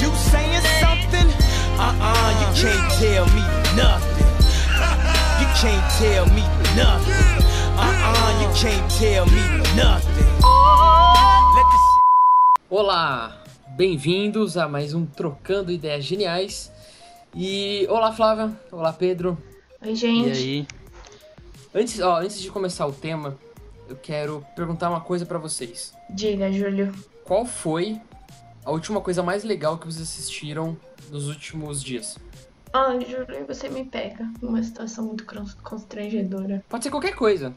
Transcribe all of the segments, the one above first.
you saying something? Uh-uh, you can't tell me nothing. You can't tell me nothing. Uh-uh, you can't tell me nothing. Olá, bem-vindos a mais um Trocando Ideias Geniais. E olá Flávia, olá Pedro. Oi, E gente. aí? Antes, ó, antes de começar o tema, eu quero perguntar uma coisa pra vocês. Diga, Júlio. Qual foi a última coisa mais legal que vocês assistiram nos últimos dias? Ah, Júlio, você me pega numa situação muito constrangedora. Pode ser qualquer coisa,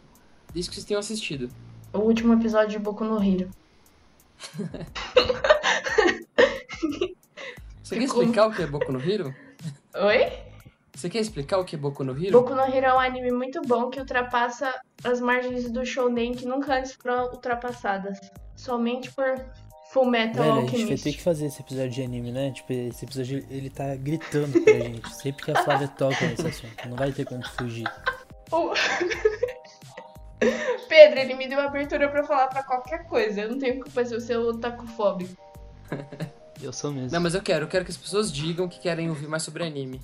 desde que vocês tenham assistido. O último episódio de Boku no Hero. Você quer explicar o que é Boku no Hero? Oi? Você quer explicar o que é Boku no Hero? Boku no Hero é um anime muito bom que ultrapassa as margens do shounen que nunca antes foram ultrapassadas. Somente por Full Metal Velho, a gente vai Alchemist. ter que fazer esse episódio de anime, né? Tipo, esse episódio ele tá gritando pra gente. Sempre que a Flávia toca nesse assunto. Não vai ter como fugir. O- Pedro, ele me deu abertura pra falar pra qualquer coisa. Eu não tenho culpa se eu sou otacofóbico. Eu sou mesmo. Não, mas eu quero, eu quero que as pessoas digam que querem ouvir mais sobre anime.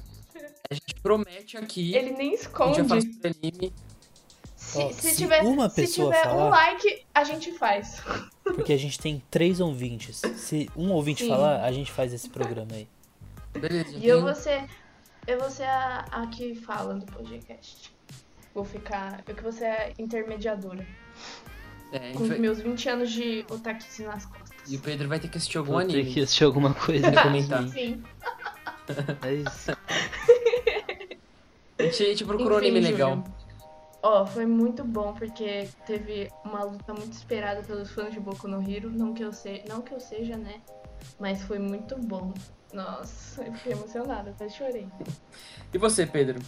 A gente promete aqui Ele nem que a gente vai falar esconde. sobre anime. Se, se se tiver, uma se pessoa tiver um falar- like, a gente faz. Porque a gente tem três ouvintes. Se um ouvinte Sim. falar, a gente faz esse programa aí. Beleza, E eu vou ser, eu vou ser a, a que fala do podcast. Vou ficar. Eu que vou ser a intermediadora. é, Com os vai- meus 20 anos de otakice nas costas. E o Pedro vai ter que assistir algum Vou ter anime. que assistir alguma coisa. Pra comentar. Sim. É isso. A gente, a gente procurou um anime Júlio. Ó, foi muito bom porque teve uma luta muito esperada pelos fãs de Boku no Hero. Não que eu, se... não que eu seja, né? Mas foi muito bom. Nossa, eu fiquei emocionada, até chorei. E você, Pedro?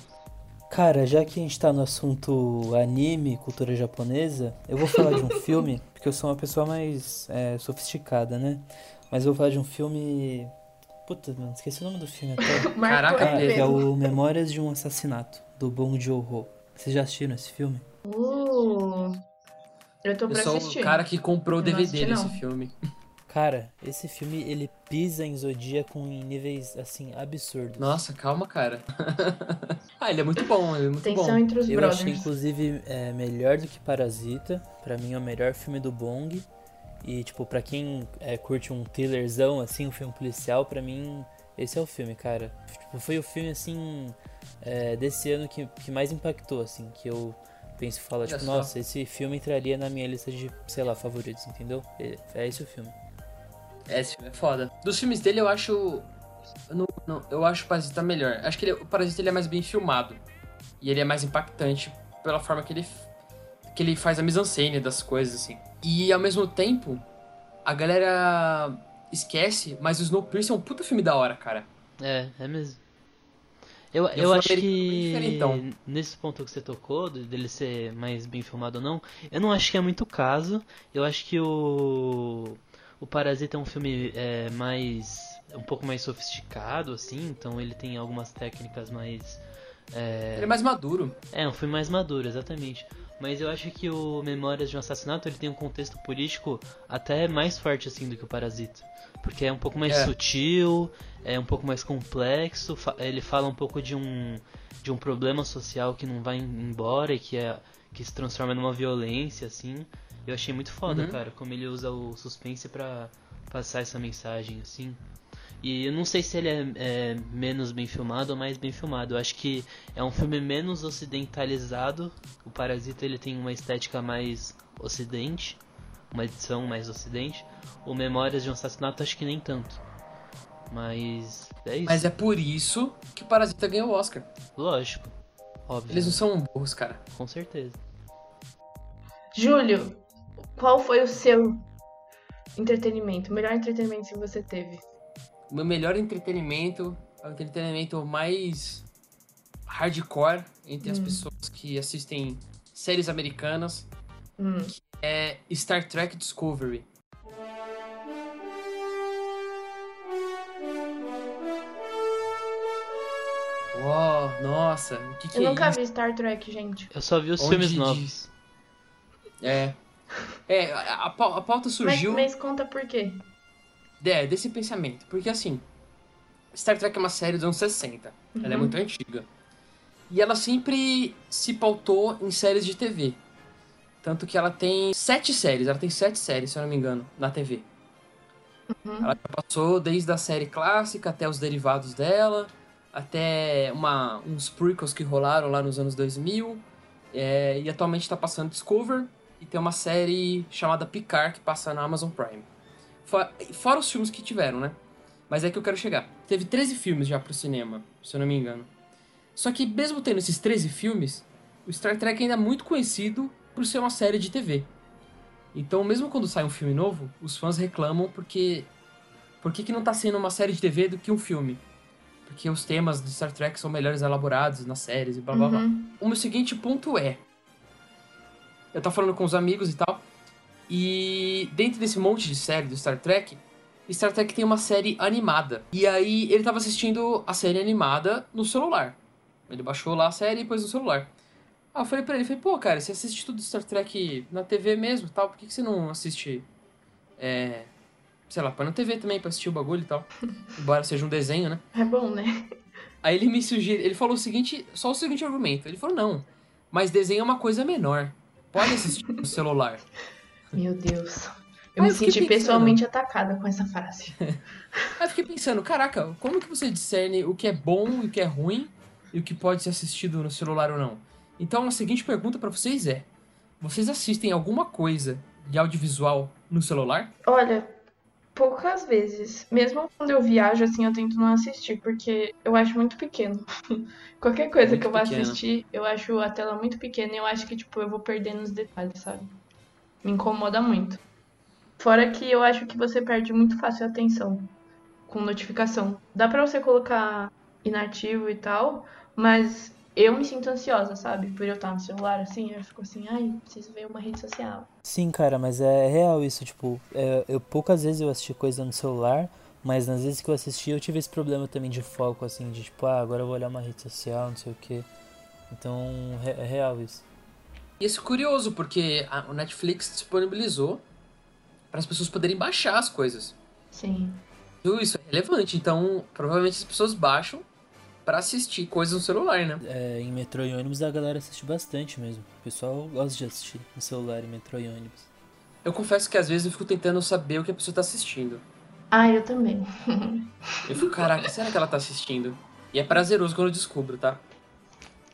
Cara, já que a gente tá no assunto anime, cultura japonesa, eu vou falar de um filme, porque eu sou uma pessoa mais é, sofisticada, né? Mas eu vou falar de um filme. Puta, mano, esqueci o nome do filme até. Caraca, Ah, é o Memórias de um Assassinato, do Bong Joon-ho. Vocês já assistiram esse filme? Uh, eu tô Eu pra sou assistir. o cara que comprou o DVD desse filme. Cara, esse filme, ele pisa em Zodíaco em níveis, assim, absurdos. Nossa, calma, cara. ah, ele é muito bom, ele é muito Tensão bom. entre os Eu brothers. achei, inclusive, é, melhor do que Parasita. Pra mim, é o melhor filme do Bong. E, tipo, pra quem é, curte um thrillerzão, assim, um filme policial, pra mim, esse é o filme, cara. Tipo, foi o filme, assim, é, desse ano que, que mais impactou, assim. Que eu penso e falo, tipo, nossa, esse filme entraria na minha lista de, sei lá, favoritos, entendeu? É, é esse o filme. É, esse filme é foda. Dos filmes dele, eu acho. Eu, não, não- eu acho o Parasita melhor. Acho que ele- o Parasita ele é mais bem filmado. E ele é mais impactante pela forma que ele, que ele faz a mise-en-scène das coisas, assim. E ao mesmo tempo, a galera esquece, mas o Snowpiercer é um puta filme da hora, cara. É, é mesmo. Eu, eu o acho americano é que diferentão. nesse ponto que você tocou, de- dele ser mais bem filmado ou não, eu não acho que é muito caso. Eu acho que o o Parasita é um filme é, mais um pouco mais sofisticado, assim, então ele tem algumas técnicas mais é, Ele é mais maduro. é, um filme mais maduro, exatamente. Mas eu acho que o Memórias de um Assassinato ele tem um contexto político até mais forte assim do que o Parasita. Porque é um pouco mais É. sutil, é um pouco mais complexo, fa- ele fala um pouco de um de um problema social que não vai embora e que é que se transforma numa violência assim. Eu achei muito foda, Uhum. cara, como ele usa o suspense pra passar essa mensagem assim. E eu não sei se ele é, é menos bem filmado ou mais bem filmado. Eu acho que é um filme menos ocidentalizado. O Parasita ele tem uma estética mais ocidente, uma edição mais ocidente. O Memórias de um Assassinato acho que nem tanto. Mas é isso. Mas é por isso que o Parasita ganhou o Oscar. Lógico. Óbvio. Eles não são burros, cara. Com certeza. Júlio, qual foi o seu entretenimento? O melhor entretenimento que você teve? O meu melhor entretenimento é o entretenimento mais hardcore entre as pessoas que assistem séries americanas. Hum. É Star Trek Discovery. Uau, nossa, o que, que Eu é nunca isso? vi Star Trek, gente. Eu só vi os Onde filmes diz? novos. É. É, a, a pau- a pauta Mas, surgiu mas conta por quê? É, desse pensamento. Porque assim, Star Trek é uma série dos anos 60. Ela é Uhum. muito antiga. E ela sempre se pautou em séries de TV. Tanto que ela tem sete séries, ela tem sete séries, se eu não me engano, na TV. Uhum. Ela já passou desde a série clássica até os derivados dela, até uma, uns prequels que rolaram lá nos anos 2000. é, e atualmente está passando Discover e tem uma série chamada Picard que passa na Amazon Prime. Fora, fora os filmes que tiveram, né? Mas é que eu quero chegar. Teve 13 filmes já pro cinema, se eu não me engano. Só que mesmo tendo esses 13 filmes, o Star Trek ainda é muito conhecido por ser uma série de TV. Então, mesmo quando sai um filme novo, os fãs reclamam porque por que, que não tá sendo uma série de TV do que um filme? Porque os temas de Star Trek são melhores elaborados nas séries e blá blá blá. Uhum. O meu seguinte ponto é. Eu tava falando com os amigos e tal. E dentro desse monte de série do Star Trek, Star Trek tem uma série animada. E aí ele tava assistindo a série animada no celular. Ele baixou lá a série e pôs no celular. Ah, eu falei pra ele, falei, pô, cara, você assiste tudo Star Trek na TV mesmo e tal, por que, que você não assiste. É. Sei lá, põe na TV também pra assistir o bagulho e tal. Embora seja um desenho, né? É bom, né? Aí ele me sugeriu, ele falou o seguinte, só o seguinte argumento. Ele falou, não, mas desenho é uma coisa menor. Pode assistir no celular. Meu Deus. Ah, Eu me eu senti pensando. pessoalmente atacada com essa frase. Aí eu fiquei pensando, caraca, como que você discerne o que é bom e o que é ruim e o que pode ser assistido no celular ou não? Então a seguinte pergunta pra vocês é: vocês assistem alguma coisa de audiovisual no celular? Olha, poucas vezes. Mesmo quando eu viajo, assim, eu tento não assistir, porque eu acho muito pequeno. Qualquer coisa Muito que eu vá assistir, eu acho a tela muito pequena e eu acho que, tipo, eu vou perdendo os detalhes, sabe? Me incomoda muito. Fora que eu acho que você perde muito fácil a atenção com notificação. Dá pra você colocar inativo e tal, mas eu me sinto ansiosa, sabe? Por eu estar no celular, assim, eu fico assim, ai, preciso ver uma rede social. Sim, cara, mas é real isso, tipo, é, eu poucas vezes eu assisti coisa no celular, mas nas vezes que eu assisti eu tive esse problema também de foco, assim, de tipo, ah, agora eu vou olhar uma rede social, não sei o que. Então, é, é real isso. E isso é curioso, porque a, o Netflix disponibilizou para as pessoas poderem baixar as coisas. Sim. Tudo Isso é relevante, então provavelmente as pessoas baixam pra assistir coisas no celular, né? É, em metrô e ônibus a galera assiste bastante mesmo. O pessoal gosta de assistir no celular em metrô e ônibus. Eu confesso que às vezes eu fico tentando saber o que a pessoa tá assistindo. Ah, eu também. Eu fico, caraca, será que ela tá assistindo? E é prazeroso quando eu descubro, tá?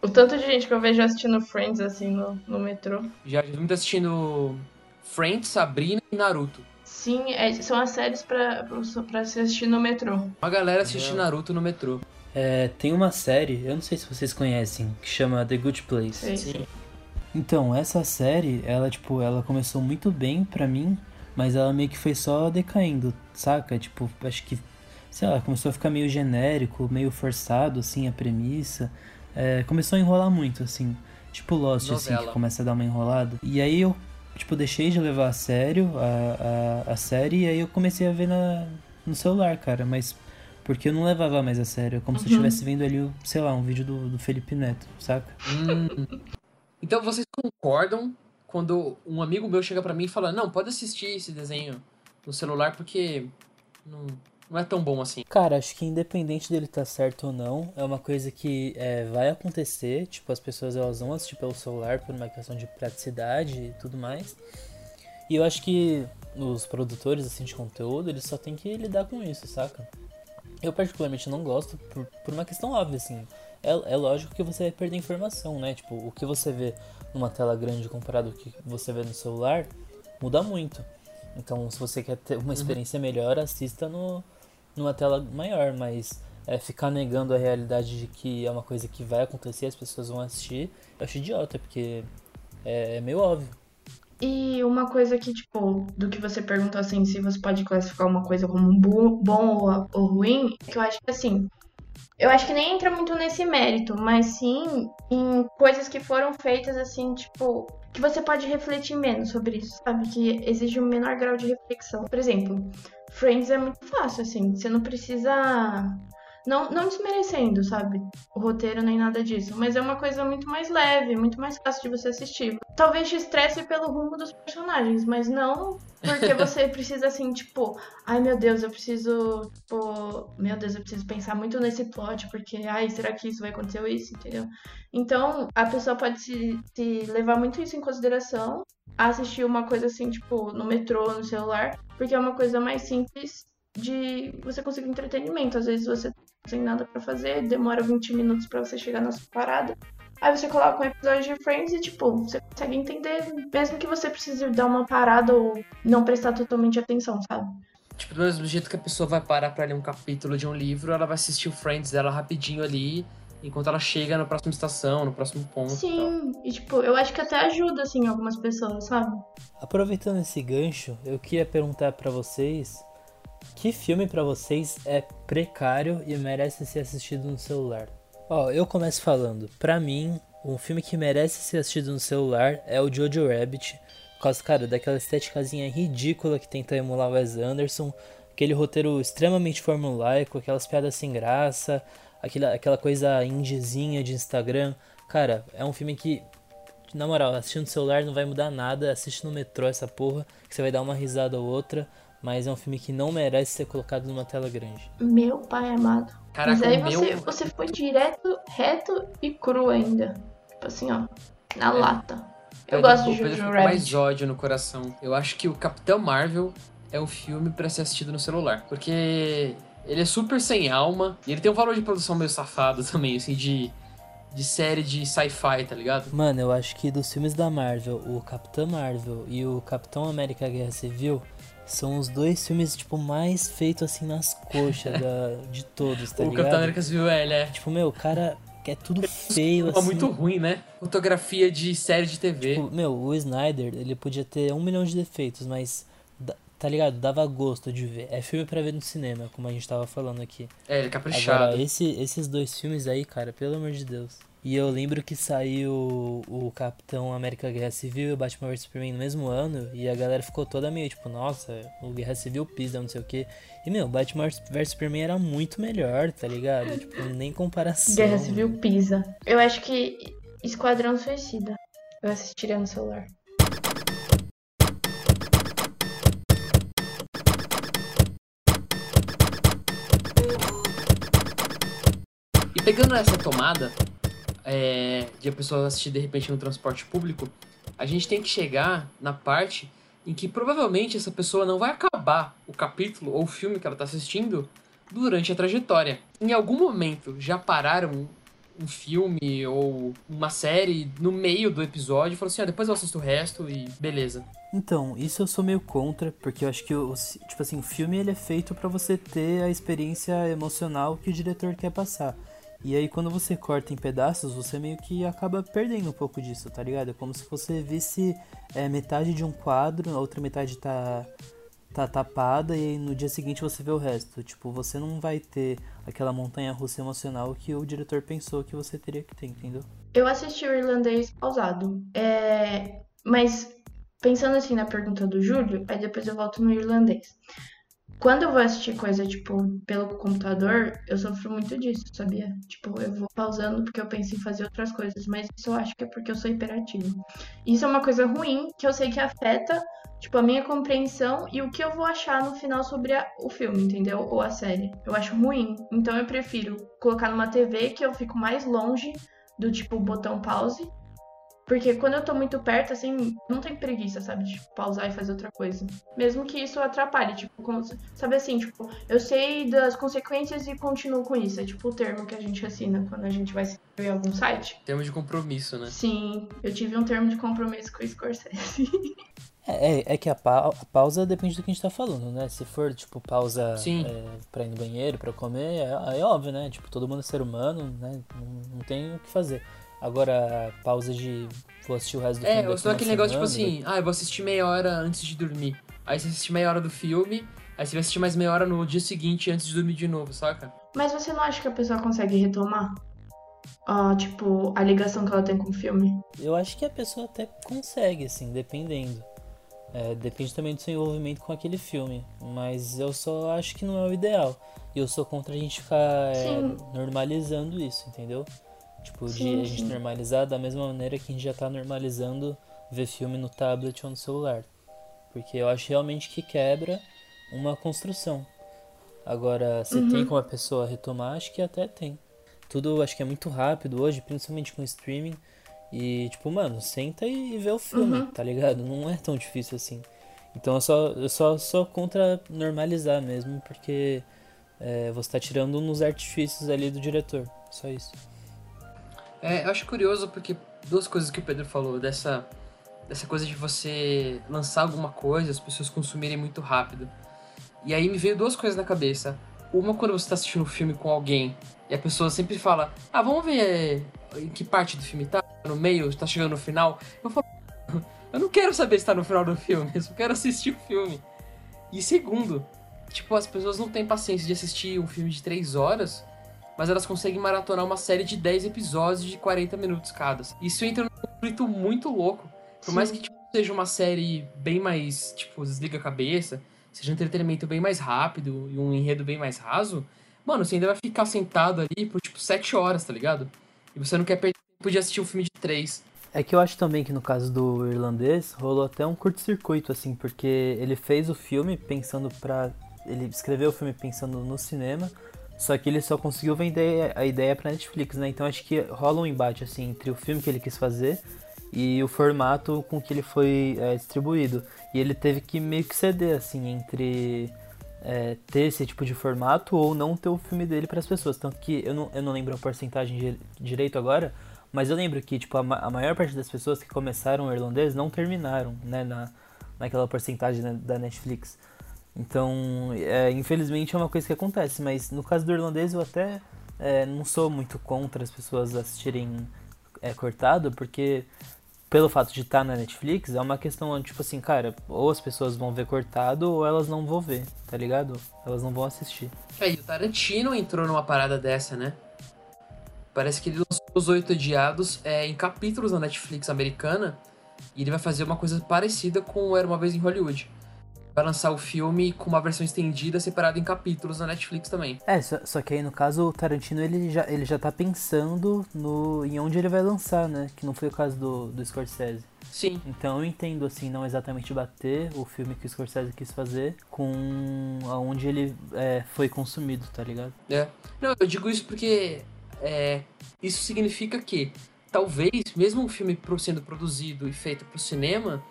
O tanto de gente que eu vejo assistindo Friends assim no, no metrô. Já vi muito assistindo Friends, Sabrina e Naruto. Sim, é- são as séries pra, pra, pra se assistir no metrô. Uma galera assiste Naruto no metrô. É, tem uma série, eu não sei se vocês conhecem, que chama The Good Place. Sei. Sim. Então, essa série, ela, tipo, ela começou muito bem pra mim, mas ela meio que foi só decaindo, saca? Tipo, acho que, sei lá, começou a ficar meio genérico, meio forçado, assim, a premissa. É, começou a enrolar muito, assim. Tipo Lost, assim, Novela. que começa a dar uma enrolada. E aí eu, tipo, deixei de levar a sério a, a, a série e aí eu comecei a ver na, no celular, cara. Mas porque eu não levava mais a sério. É como se eu Uhum. estivesse vendo ali, sei lá, um vídeo do, do Felipe Neto, saca? Hum. Então vocês concordam quando um amigo meu chega pra mim e fala: Não, pode assistir esse desenho no celular porque não, não é tão bom assim. Cara, acho que independente dele estar certo ou não, é uma coisa que é, vai acontecer. Tipo, as pessoas elas vão assistir pelo celular por uma questão de praticidade e tudo mais. E eu acho que os produtores assim, de conteúdo, eles só têm que lidar com isso, saca? Eu particularmente não gosto por, por uma questão óbvia, assim. É, é lógico que você vai perder informação, né? Tipo, o que você vê numa tela grande comparado ao que você vê no celular muda muito. Então, se você quer ter uma experiência melhor, assista no, numa tela maior, mas é, ficar negando a realidade de que é uma coisa que vai acontecer, as pessoas vão assistir, eu acho idiota, porque é, é meio óbvio. E uma coisa que, tipo, do que você perguntou assim, se você pode classificar uma coisa como bo- bom ou, ou ruim, que eu acho que assim. Eu acho que nem entra muito nesse mérito, mas sim em coisas que foram feitas assim, tipo, que você pode refletir menos sobre isso, sabe? Que exige um menor grau de reflexão. Por exemplo, Friends é muito fácil, assim, você não precisa Não, não desmerecendo, sabe? O roteiro nem nada disso. Mas é uma coisa muito mais leve, muito mais fácil de você assistir. Talvez te estresse pelo rumo dos personagens, mas não porque você precisa, assim, tipo, ai meu Deus, eu preciso, tipo, meu Deus, eu preciso pensar muito nesse plot, porque, ai, será que isso vai acontecer ou isso, entendeu? Então, a pessoa pode se, se levar muito isso em consideração, assistir uma coisa assim, tipo, no metrô, no celular, porque é uma coisa mais simples de você conseguir entretenimento. Às vezes você sem nada para fazer, demora 20 minutos para você chegar na sua parada. Aí você coloca um episódio de Friends e, tipo, você consegue entender, mesmo que você precise dar uma parada ou não prestar totalmente atenção, sabe? Tipo, do mesmo jeito que a pessoa vai parar pra ler um capítulo de um livro, ela vai assistir o Friends dela rapidinho ali, enquanto ela chega na próxima estação, no próximo ponto. Sim, e, tipo, eu acho que até ajuda, assim, algumas pessoas, sabe? Aproveitando esse gancho, eu queria perguntar para vocês que filme para vocês é precário e merece ser assistido no celular? Ó, eu começo falando. Pra mim, um filme que merece ser assistido no celular é o Jojo Rabbit. Por causa, cara, daquela estéticazinha ridícula que tenta emular Wes Anderson. Aquele roteiro extremamente formulaico, aquelas piadas sem graça, aquela, aquela coisa indiezinha de Instagram. Cara, é um filme que, na moral, assistindo no celular não vai mudar nada. Assiste no metrô essa porra, que você vai dar uma risada ou outra mas é um filme que não merece ser colocado numa tela grande. Meu pai amado. Caraca, mas aí meu... você, você foi direto, reto e cru ainda. Tipo assim, ó, na É. lata. Eu Pedro- gosto de o Pedro Jojo Rabbit. mais ódio no coração. Eu acho que o Capitão Marvel é um filme pra ser assistido no celular. Porque ele é super sem alma. E ele tem um valor de produção meio safado também, assim, de, de série de sci-fi, tá ligado? Mano, eu acho que dos filmes da Marvel, o Capitão Marvel e o Capitão América Guerra Civil são os dois filmes, tipo, mais feitos assim nas coxas da, de todos, tá o ligado? Capitão América Civil, ele é. Tipo, meu, o cara é tudo feio, Uma assim. muito ruim, né? Fotografia de série de TV. Tipo, meu, o Snyder, ele podia ter um milhão de defeitos, mas, tá ligado? Dava gosto de ver. É filme pra ver no cinema, como a gente tava falando aqui. é, ele é caprichado. Agora, esse, esses dois filmes aí, cara, pelo amor de Deus. E eu lembro que saiu o Capitão América Guerra Civil e o Batman vs Superman no mesmo ano, e a galera ficou toda meio tipo, nossa, o Guerra Civil pisa, não sei o que. E, meu, Batman vs Superman era muito melhor, tá ligado? Tipo, nem comparação. Guerra Civil Pisa. Eu acho que Esquadrão Suicida. Eu assistiria no celular. Pegando essa tomada é, de a pessoa assistir de repente no transporte público, a gente tem que chegar na parte em que provavelmente essa pessoa não vai acabar o capítulo ou o filme que ela está assistindo durante a trajetória. Em algum momento já pararam um, filme ou uma série no meio do episódio e falaram assim: ah, depois eu assisto o resto e beleza. Então, isso eu sou meio contra, porque eu acho que, o, tipo assim, o filme ele é feito pra você ter a experiência emocional que o diretor quer passar. E aí quando você corta em pedaços, você meio que acaba perdendo um pouco disso, tá ligado? É como se você visse é, metade de um quadro, a outra metade tá, tá tapada e no dia seguinte você vê o resto. Tipo, você não vai ter aquela montanha russa emocional que o diretor pensou que você teria que ter, entendeu? Eu assisti o irlandês pausado. É... Mas pensando assim na pergunta do Júlio, aí depois eu volto no irlandês. Quando eu vou assistir coisa, tipo, pelo computador, eu sofro muito disso, sabia? Tipo, eu vou pausando porque eu penso em fazer outras coisas, mas isso eu acho que é porque eu sou hiperativo. Isso é uma coisa ruim que eu sei que afeta, tipo, a minha compreensão e o que eu vou achar no final sobre a- o filme, entendeu? Ou a série. Eu acho ruim. Então eu prefiro colocar numa TV que eu fico mais longe do tipo botão pause. Porque quando eu tô muito perto, assim, não tem preguiça, sabe? De tipo, pausar e fazer outra coisa. Mesmo que isso atrapalhe, tipo, como- sabe assim, tipo, eu sei das consequências e continuo com isso. É tipo o termo que a gente assina quando a gente vai se inscrever em algum site. Termo de compromisso, né? Sim, eu tive um termo de compromisso com o Scorsese. É, é, é que a, pa- a pausa depende do que a gente tá falando, né? Se for, tipo, pausa Sim. é, pra ir no banheiro, pra comer, é, é óbvio, né? Tipo, todo mundo é ser humano, né? Não, não tem o que fazer. Agora, pausa de vou assistir o resto do filme É, daqui ou senão uma aquele negócio tipo assim, ah, eu vou assistir meia hora antes de dormir. Aí você assiste meia hora do filme, aí você vai assistir mais meia hora no dia seguinte antes de dormir de novo, saca? Mas você não acha que a pessoa consegue retomar? Ó, tipo, a ligação que ela tem com o filme? Eu acho que a pessoa até consegue, assim, dependendo. É, depende também do seu envolvimento com aquele filme. Mas eu só acho que não é o ideal. E eu sou contra a gente ficar é, normalizando isso, entendeu? Tipo, sim, de a gente normalizar da mesma maneira que a gente já tá normalizando ver filme no tablet ou no celular. Porque eu acho realmente que quebra uma construção. Agora, se uhum. tem como a pessoa retomar, acho que até tem. Tudo acho que é muito rápido hoje, principalmente com streaming. E, tipo, mano, senta e vê o filme, uhum. tá ligado? Não é tão difícil assim. Então eu só, eu só sou contra normalizar mesmo, porque é, você tá tirando uns artifícios ali do diretor. Só isso. É, eu acho curioso porque duas coisas que o Pedro falou, dessa, dessa coisa de você lançar alguma coisa, as pessoas consumirem muito rápido. E aí me veio duas coisas na cabeça. Uma quando você tá assistindo um filme com alguém e a pessoa sempre fala, ah, vamos ver em que parte do filme tá, no meio, tá chegando no final. Eu falo, eu não quero saber se tá no final do filme, eu só quero assistir o filme. E segundo, tipo, as pessoas não têm paciência de assistir um filme de 3 horas, mas elas conseguem maratonar uma série de 10 episódios de 40 minutos cada. Isso entra num conflito muito louco. Por Sim. mais que tipo, seja uma série bem mais, tipo, desliga a cabeça, seja um entretenimento bem mais rápido e um enredo bem mais raso, mano, você ainda vai ficar sentado ali por, tipo, 7 horas, tá ligado? E você não quer perder tempo de assistir um filme de 3. É que eu acho também que no caso do irlandês rolou até um curto-circuito, assim, porque ele fez o filme pensando pra. Ele escreveu o filme pensando no cinema, só que ele só conseguiu vender a ideia pra Netflix, né? Então acho que rola um embate, assim, entre o filme que ele quis fazer e o formato com que ele foi é, distribuído. E ele teve que meio que ceder, assim, entre é, ter esse tipo de formato ou não ter o filme dele para as pessoas. Tanto que eu não, eu não lembro a porcentagem direito agora, mas eu lembro que tipo, a, a, maior parte das pessoas que começaram o irlandês não terminaram né, na, naquela porcentagem da Netflix. Então, é, infelizmente é uma coisa que acontece, mas no caso do irlandês eu até é, não sou muito contra as pessoas assistirem é, cortado, porque pelo fato de estar tá na Netflix, é uma questão, tipo assim, cara, ou as pessoas vão ver cortado ou elas não vão ver, tá ligado? Elas não vão assistir. É, e o Tarantino entrou numa parada dessa, né? Parece que ele lançou Os Oito Odiados é, em capítulos na Netflix americana e ele vai fazer uma coisa parecida com Era Uma Vez em Hollywood vai lançar o filme com uma versão estendida separada em capítulos na Netflix também. É, só, só, que aí no caso o Tarantino ele já, ele já tá pensando no, em onde ele vai lançar, né? Que não foi o caso do, do Scorsese. Sim. Então eu entendo, assim, não exatamente bater o filme que o Scorsese quis fazer com aonde ele é, foi consumido, tá ligado? É. Não, eu digo isso porque é, isso significa que talvez, mesmo um filme sendo produzido e feito pro cinema,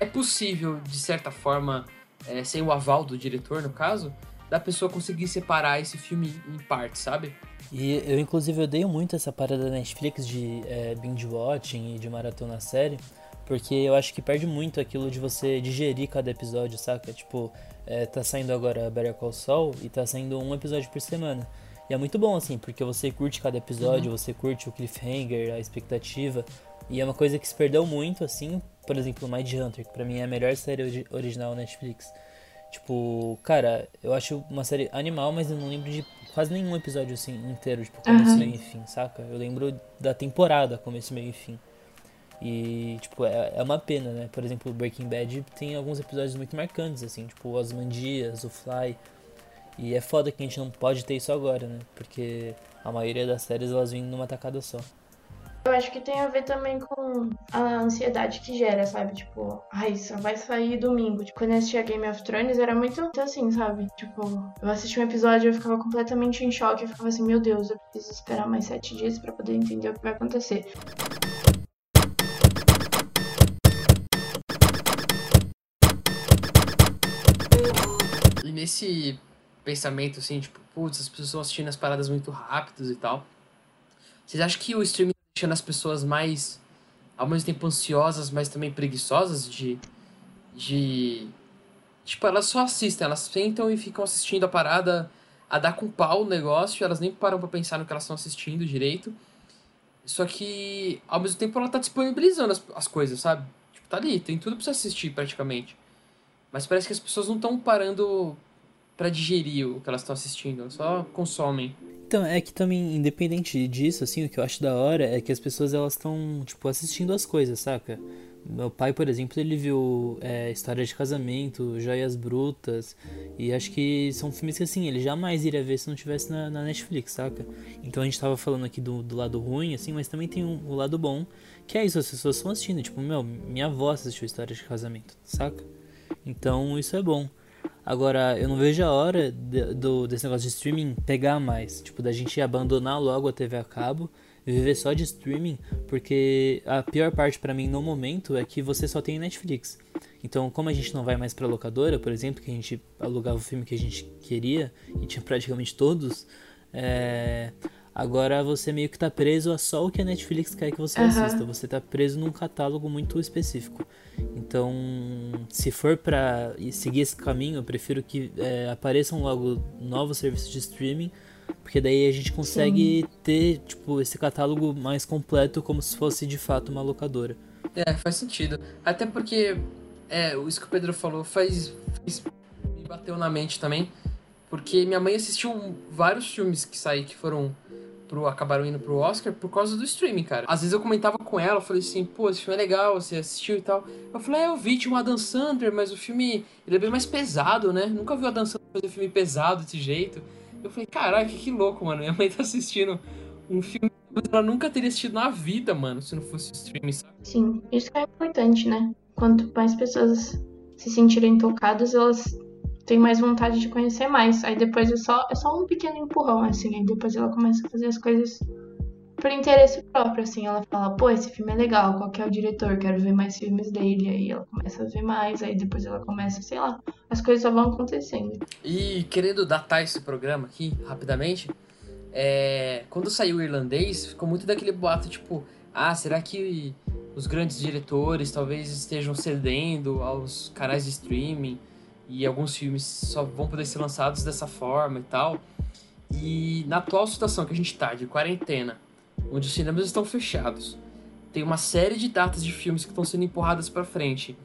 é possível, de certa forma, é, sem o aval do diretor, no caso, da pessoa conseguir separar esse filme em partes, sabe? E eu, inclusive, odeio muito essa parada da Netflix de é, binge-watching e de maratona série, porque eu acho que perde muito aquilo de você digerir cada episódio, saca? Tipo, é, tá saindo agora Better Call Saul e tá saindo um episódio por semana. E é muito bom, assim, porque você curte cada episódio, uhum. você curte o cliffhanger, a expectativa. E é uma coisa que se perdeu muito, assim, por exemplo, Mind Hunter, que pra mim é a melhor série original Netflix. Tipo, cara, eu acho uma série animal, mas eu não lembro de quase nenhum episódio assim inteiro, tipo, começo, uhum. meio e fim, saca? Eu lembro da temporada, começo, meio e fim. E, tipo, é, é uma pena, né? Por exemplo, Breaking Bad tem alguns episódios muito marcantes, assim, tipo, Os Mandias, o Fly. E é foda que a gente não pode ter isso agora, né? Porque a maioria das séries elas vêm numa tacada só. Eu acho que tem a ver também com a ansiedade que gera, sabe? Tipo, ai, só vai sair domingo. Tipo, quando eu assistia Game of Thrones era muito assim, sabe? Tipo, eu assisti um episódio eu ficava completamente em choque. Eu ficava assim, meu Deus, eu preciso esperar mais sete dias para poder entender o que vai acontecer. E nesse pensamento, assim, tipo, putz, as pessoas estão assistindo as paradas muito rápidas e tal. Vocês acham que o streaming deixando as pessoas mais, ao mesmo tempo, ansiosas, mas também preguiçosas de. de. Tipo, elas só assistem, elas sentam e ficam assistindo a parada a dar com pau o negócio, elas nem param pra pensar no que elas estão assistindo direito. Só que, ao mesmo tempo, ela tá disponibilizando as, as coisas, sabe? Tipo, tá ali, tem tudo pra você assistir praticamente. Mas parece que as pessoas não estão parando para digerir o que elas estão assistindo, só consomem. Então, é que também, independente disso, assim, o que eu acho da hora é que as pessoas, elas estão, tipo, assistindo as coisas, saca? Meu pai, por exemplo, ele viu é, História de Casamento, Joias Brutas, e acho que são filmes que, assim, ele jamais iria ver se não tivesse na, na Netflix, saca? Então a gente tava falando aqui do, do lado ruim, assim, mas também tem um, o lado bom, que é isso, as pessoas estão assistindo. Tipo, meu, minha avó assistiu História de Casamento, saca? Então isso é bom. Agora, eu não vejo a hora de, do, desse negócio de streaming pegar mais. Tipo, da gente abandonar logo a TV a cabo e viver só de streaming, porque a pior parte para mim no momento é que você só tem Netflix. Então, como a gente não vai mais pra locadora, por exemplo, que a gente alugava o filme que a gente queria e tinha praticamente todos, é... Agora você meio que tá preso a só o que a Netflix quer que você uhum. assista. Você tá preso num catálogo muito específico. Então, se for para seguir esse caminho, eu prefiro que é, apareçam logo novos serviços de streaming, porque daí a gente consegue Sim. ter tipo esse catálogo mais completo, como se fosse de fato uma locadora. É, faz sentido. Até porque é, isso que o Pedro falou faz, faz me bateu na mente também, porque minha mãe assistiu vários filmes que saí que foram pro, acabaram indo pro Oscar por causa do streaming, cara. Às vezes eu comentava com ela, eu falei assim, pô, esse filme é legal, você assistiu e tal. Eu falei, é, eu vi, tinha um Adam Sandler, mas o filme, ele é bem mais pesado, né? Nunca vi o Adam Sandler fazer filme pesado desse jeito. Eu falei, caralho, que, que louco, mano. Minha mãe tá assistindo um filme que ela nunca teria assistido na vida, mano, se não fosse streaming, sabe? Sim, isso é importante, né? Quanto mais pessoas se sentirem tocadas, elas tem mais vontade de conhecer mais. Aí depois é só, é só um pequeno empurrão, assim. Aí depois ela começa a fazer as coisas por interesse próprio, assim. Ela fala, pô, esse filme é legal, qual que é o diretor? Quero ver mais filmes dele. Aí ela começa a ver mais, aí depois ela começa, sei lá, as coisas só vão acontecendo. E querendo datar esse programa aqui, rapidamente, é... quando saiu o irlandês, ficou muito daquele boato, tipo, ah, será que os grandes diretores talvez estejam cedendo aos canais de streaming? E alguns filmes só vão poder ser lançados dessa forma e tal. E na atual situação que a gente está, de quarentena, onde os cinemas estão fechados, tem uma série de datas de filmes que estão sendo empurradas para frente.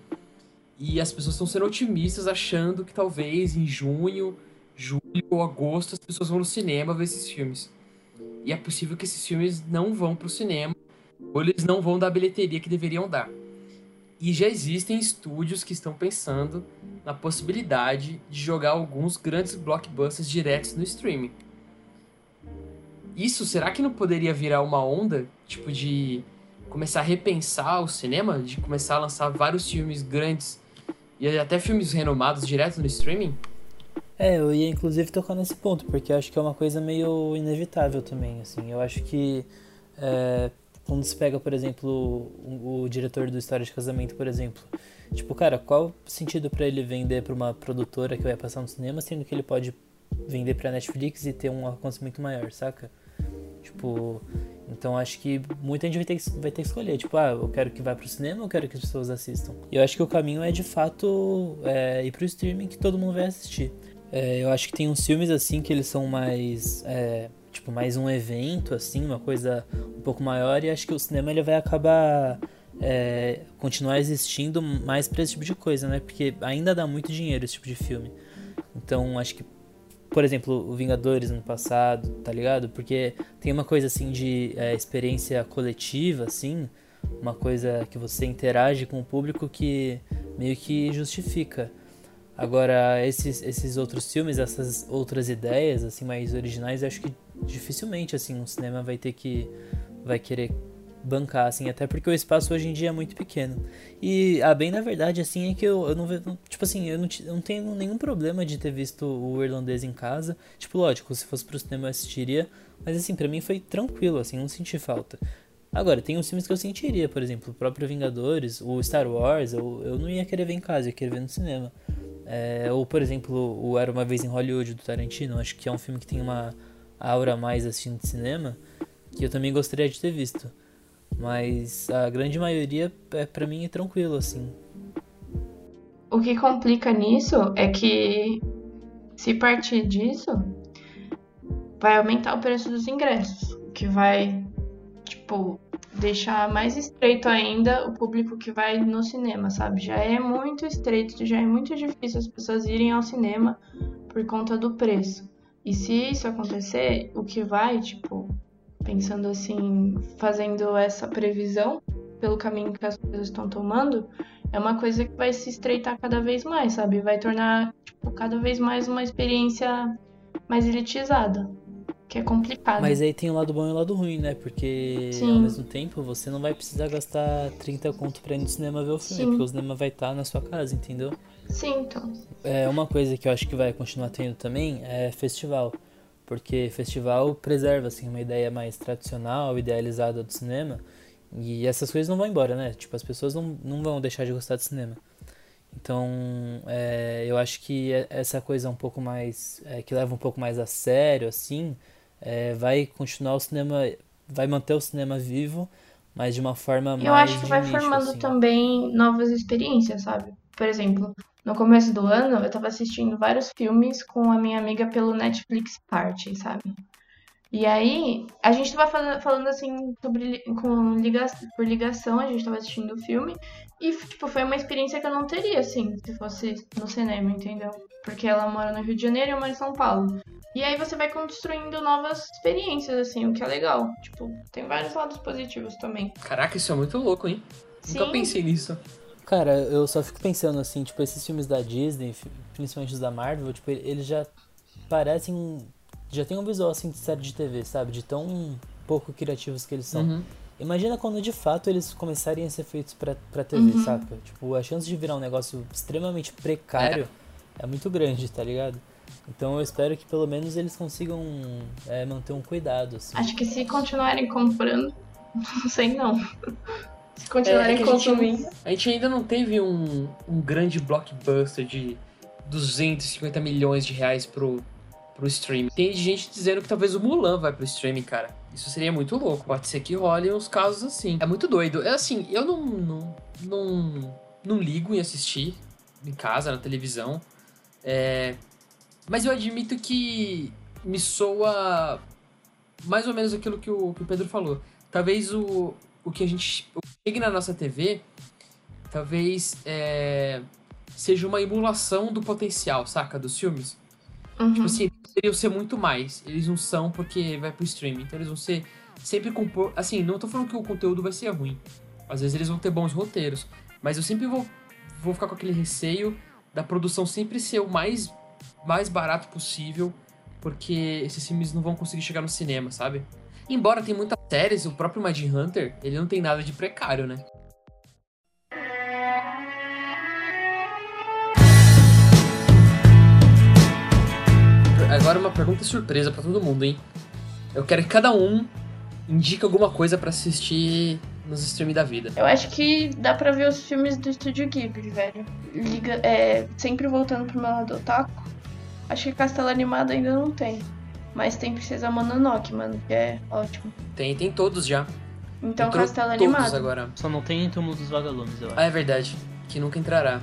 E as pessoas estão sendo otimistas, achando que talvez em junho, julho ou agosto as pessoas vão no cinema ver esses filmes. E é possível que esses filmes não vão para o cinema, ou eles não vão dar a bilheteria que deveriam dar. E já existem estúdios que estão pensando na possibilidade de jogar alguns grandes blockbusters diretos no streaming. Isso será que não poderia virar uma onda, tipo de começar a repensar o cinema, de começar a lançar vários filmes grandes e até filmes renomados direto no streaming? É, eu ia inclusive tocar nesse ponto, porque acho que é uma coisa meio inevitável também, assim. Eu acho que é, quando se pega, por exemplo, o, o, diretor do História de Casamento, por exemplo. Tipo, cara, qual sentido para ele vender para uma produtora que vai passar no cinema, sendo que ele pode vender pra Netflix e ter um alcance muito maior, saca? Tipo, então acho que muita gente vai ter, que, vai ter que escolher. Tipo, ah, eu quero que vá pro cinema ou eu quero que as pessoas assistam? E eu acho que o caminho é de fato é, ir pro streaming que todo mundo vai assistir. É, eu acho que tem uns filmes assim que eles são mais. É, tipo, mais um evento, assim, uma coisa um pouco maior, e acho que o cinema ele vai acabar é, continuar existindo mais para esse tipo de coisa, né? Porque ainda dá muito dinheiro esse tipo de filme. Então, acho que, por exemplo, o Vingadores no passado, tá ligado? Porque tem uma coisa assim de é, experiência coletiva, assim, uma coisa que você interage com o público que meio que justifica. Agora, esses, esses outros filmes, essas outras ideias, assim, mais originais, acho que dificilmente, assim, um cinema vai ter que... vai querer bancar, assim, até porque o espaço hoje em dia é muito pequeno. E a bem na verdade, assim, é que eu, eu não tipo assim, eu não, eu não tenho nenhum problema de ter visto o irlandês em casa. Tipo, lógico, se fosse pro cinema eu assistiria, mas assim, para mim foi tranquilo, assim, não senti falta. Agora, tem uns filmes que eu sentiria, por exemplo, o próprio Vingadores, o Star Wars, eu, eu não ia querer ver em casa, eu ia querer ver no cinema. É, ou, por exemplo, o Era Uma Vez em Hollywood, do Tarantino, acho que é um filme que tem uma aura mais de cinema, que eu também gostaria de ter visto. Mas a grande maioria, é, para mim, é tranquilo, assim. O que complica nisso é que, se partir disso, vai aumentar o preço dos ingressos, que vai, tipo, deixar mais estreito ainda o público que vai no cinema, sabe? Já é muito estreito, já é muito difícil as pessoas irem ao cinema por conta do preço. E se isso acontecer, o que vai, tipo, pensando assim, fazendo essa previsão pelo caminho que as coisas estão tomando, é uma coisa que vai se estreitar cada vez mais, sabe? Vai tornar, tipo, cada vez mais uma experiência mais elitizada. Que é complicado. Mas aí tem o lado bom e o lado ruim, né? Porque Sim. ao mesmo tempo você não vai precisar gastar 30 conto pra ir no cinema ver o filme, Sim. porque o cinema vai estar na sua casa, entendeu? Sim, então. É uma coisa que eu acho que vai continuar tendo também é festival. Porque festival preserva assim uma ideia mais tradicional, idealizada do cinema. E essas coisas não vão embora, né? Tipo, as pessoas não, não vão deixar de gostar de cinema. Então, é, eu acho que é- essa coisa um pouco mais. é, que leva um pouco mais a sério, assim, é, vai continuar o cinema. Vai manter o cinema vivo, mas de uma forma mais. Eu acho que vai nicho, formando assim. também novas experiências, sabe? Por exemplo, no começo do ano eu tava assistindo vários filmes com a minha amiga pelo Netflix Party, sabe? E aí, a gente tava falando, falando assim sobre com liga, por ligação, a gente tava assistindo o filme e tipo, foi uma experiência que eu não teria assim, se fosse no cinema, entendeu? Porque ela mora no Rio de Janeiro e eu moro em São Paulo. E aí você vai construindo novas experiências assim, o que é legal. Tipo, tem vários lados positivos também. Caraca, isso é muito louco, hein? Nunca Sim. pensei nisso. Cara, eu só fico pensando assim, tipo, esses filmes da Disney, principalmente os da Marvel, tipo, eles já parecem. Já tem um visual assim de série de TV, sabe? De tão pouco criativos que eles são. Uhum. Imagina quando de fato eles começarem a ser feitos pra, pra TV, saca? Tipo, a chance de virar um negócio extremamente precário é, muito grande, tá ligado? Então eu espero que pelo menos eles consigam é, manter um cuidado, assim. Acho que se continuarem comprando, não sei não. Se continuarem É, é que a gente- consumindo. A gente ainda não teve um, um grande blockbuster de 250 milhões de reais pro, pro streaming. Tem gente dizendo que talvez o Mulan vai pro streaming, cara. Isso seria muito louco. Pode ser que role uns casos assim. É muito doido. É assim, eu não, não, não, não ligo em assistir em casa, na televisão. É, mas eu admito que me soa mais ou menos aquilo que o, que o Pedro falou. Talvez o, o que a gente chegue na nossa TV, talvez é, seja uma emulação do potencial, saca? Dos filmes. Uhum. Tipo assim, eles poderiam ser muito mais. Eles não são porque vai pro streaming. Então eles vão ser sempre com. Assim, não tô falando que o conteúdo vai ser ruim. Às vezes eles vão ter bons roteiros. Mas eu sempre vou, vou ficar com aquele receio da produção sempre ser o mais, mais barato possível. Porque esses filmes não vão conseguir chegar no cinema, sabe? Embora tem muitas séries, o próprio Mind Hunter, ele não tem nada de precário, né? Agora uma pergunta surpresa pra todo mundo, hein? Eu quero que cada um indique alguma coisa pra assistir nos streams da vida. Eu acho que dá pra ver os filmes do Estúdio Ghibli, velho. Liga, é, sempre voltando pro meu lado otaku. Acho que Castelo Animado ainda não tem. Mas tem Princesa Mononoke, mano, que é ótimo. Tem, tem todos já. Então Entrou Castelo todos Animado. agora. Só não tem Túmulo dos Vagalumes, eu acho. Ah, é verdade. Que nunca entrará.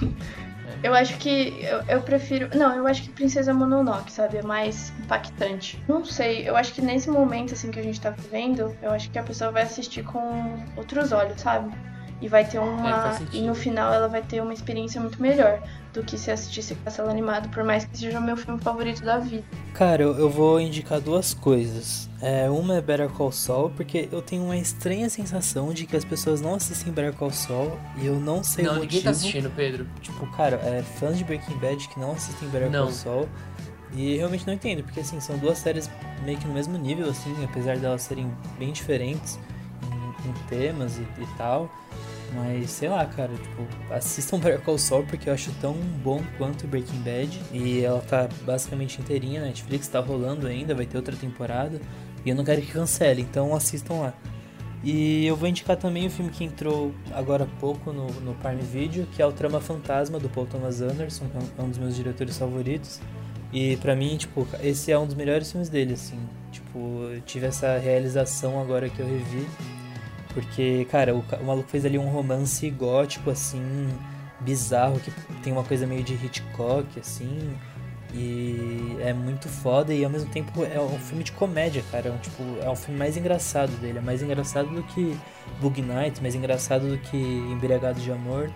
Eu acho que eu, eu prefiro. Não, eu acho que Princesa Mononoke, sabe? É mais impactante. Não sei, eu acho que nesse momento assim que a gente tá vivendo, eu acho que a pessoa vai assistir com outros olhos, sabe? E vai ter É, uma. faz e no final ela vai ter uma experiência muito melhor do que se assistisse Castelo Animado, por mais que seja o meu filme favorito da vida. Cara, eu, eu vou indicar duas coisas. É, uma é Better Call Saul, porque eu tenho uma estranha sensação de que as pessoas não assistem Better Call Saul e eu não sei não, o ninguém motivo. tá assistindo, Pedro. Tipo, cara, é, fãs de Breaking Bad que não assistem Better Não. Call Saul. E realmente não entendo, porque assim, são duas séries meio que no mesmo nível, assim, apesar delas serem bem diferentes em, em temas e, e tal. Mas sei lá, cara, tipo, assistam Better Call Saul porque eu acho tão bom quanto Breaking Bad. E ela tá basicamente inteirinha na Netflix, tá rolando ainda, vai ter outra temporada. E eu não quero que cancele, então assistam lá. E eu vou indicar também o filme que entrou agora há pouco no, no Prime Video, que é o Trama Fantasma, do Paul Thomas Anderson, que é um- é dos meus diretores favoritos. E pra mim, tipo, esse é um dos melhores filmes dele, assim. Tipo, eu tive essa realização agora que eu revi. Porque, cara, o, o maluco fez ali um romance gótico, assim, bizarro, que tem uma coisa meio de Hitchcock, assim. E é muito foda e ao mesmo tempo é um filme de comédia, cara. É um, tipo, é um filme mais engraçado dele. É mais engraçado do que Bug Night, mais engraçado do que Embriagado de Amor.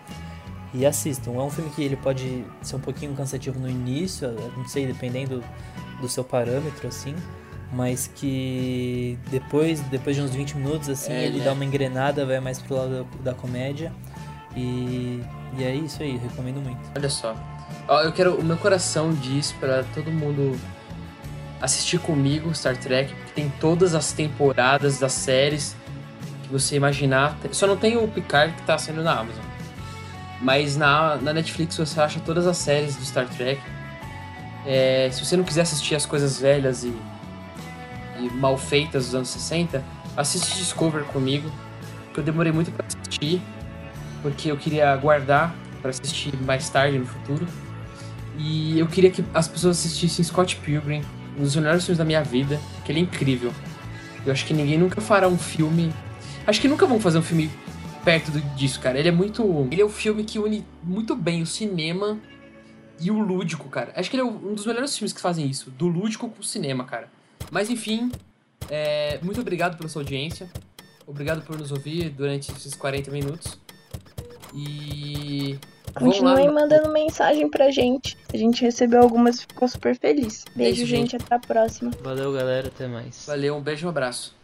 e assistam. É um filme que ele pode ser um pouquinho cansativo no início, não sei, dependendo do seu parâmetro, assim, mas que depois, depois de uns 20 minutos, assim, É, ele né? dá uma engrenada, vai mais pro lado da, da comédia. E, e é isso aí, recomendo muito. Olha só. Ó, eu quero. O meu coração diz pra todo mundo assistir comigo Star Trek, porque tem todas as temporadas das séries que você imaginar. Só não tem o Picard que tá saindo na Amazon. Mas na, na Netflix você acha todas as séries do Star Trek. É, se você não quiser assistir as coisas velhas e, e mal feitas dos anos 60, assiste Discover comigo, que eu demorei muito pra assistir, porque eu queria guardar pra assistir mais tarde no futuro. E eu queria que as pessoas assistissem Scott Pilgrim, um dos melhores filmes da minha vida, que ele é incrível. Eu acho que ninguém nunca fará um filme. Acho que nunca vão fazer um filme perto disso, cara. Ele é muito. Ele é um filme que une muito bem o cinema e o lúdico, cara. Acho que ele é um dos melhores filmes que fazem isso, do lúdico com o cinema, cara. Mas enfim, é, muito obrigado pela sua audiência. Obrigado por nos ouvir durante esses 40 minutos. E. Continuem mandando mensagem pra gente. A gente recebeu algumas e ficou super feliz. Beijo, Beijo, gente. gente. Até a próxima. Valeu, galera. Até mais. Valeu, um beijo e um abraço.